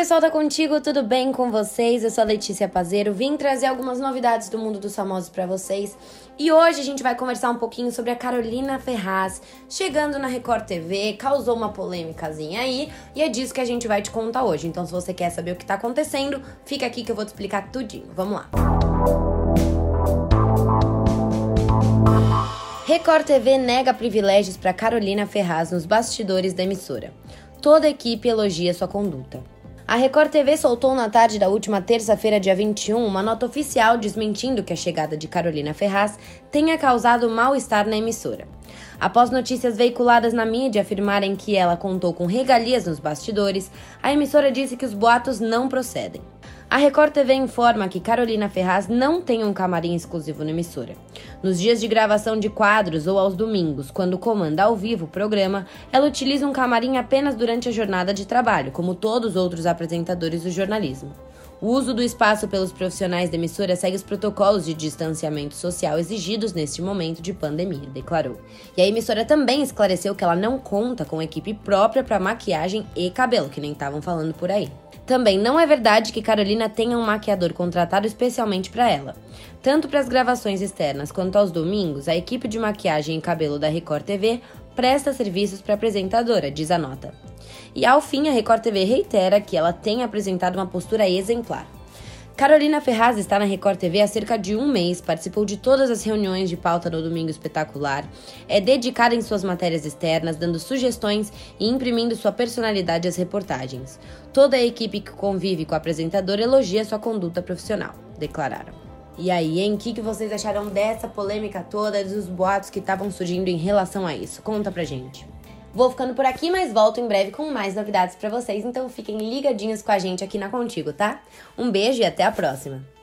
pessoal da Contigo, tudo bem com vocês? Eu sou a Letícia Pazeiro, vim trazer algumas novidades do mundo dos famosos para vocês. E hoje a gente vai conversar um pouquinho sobre a Carolina Ferraz, chegando na Record TV, causou uma polêmicazinha aí, e é disso que a gente vai te contar hoje. Então, se você quer saber o que tá acontecendo, fica aqui que eu vou te explicar tudinho. Vamos lá. Record TV nega privilégios para Carolina Ferraz nos bastidores da emissora. Toda a equipe elogia sua conduta. A Record TV soltou na tarde da última terça-feira, dia 21, uma nota oficial desmentindo que a chegada de Carolina Ferraz tenha causado mal-estar na emissora. Após notícias veiculadas na mídia afirmarem que ela contou com regalias nos bastidores, a emissora disse que os boatos não procedem. A Record TV informa que Carolina Ferraz não tem um camarim exclusivo na emissora. Nos dias de gravação de quadros ou aos domingos, quando comanda ao vivo o programa, ela utiliza um camarim apenas durante a jornada de trabalho, como todos os outros apresentadores do jornalismo. O uso do espaço pelos profissionais da emissora segue os protocolos de distanciamento social exigidos neste momento de pandemia, declarou. E a emissora também esclareceu que ela não conta com equipe própria para maquiagem e cabelo, que nem estavam falando por aí. Também não é verdade que Carolina tenha um maquiador contratado especialmente para ela. Tanto para as gravações externas quanto aos domingos, a equipe de maquiagem e cabelo da Record TV presta serviços para a apresentadora, diz a nota. E ao fim, a Record TV reitera que ela tem apresentado uma postura exemplar. Carolina Ferraz está na Record TV há cerca de um mês, participou de todas as reuniões de pauta no Domingo Espetacular, é dedicada em suas matérias externas, dando sugestões e imprimindo sua personalidade às reportagens. Toda a equipe que convive com a apresentadora elogia sua conduta profissional, declararam. E aí, hein? O que, que vocês acharam dessa polêmica toda, dos boatos que estavam surgindo em relação a isso? Conta pra gente. Vou ficando por aqui, mas volto em breve com mais novidades para vocês, então fiquem ligadinhos com a gente aqui na Contigo, tá? Um beijo e até a próxima!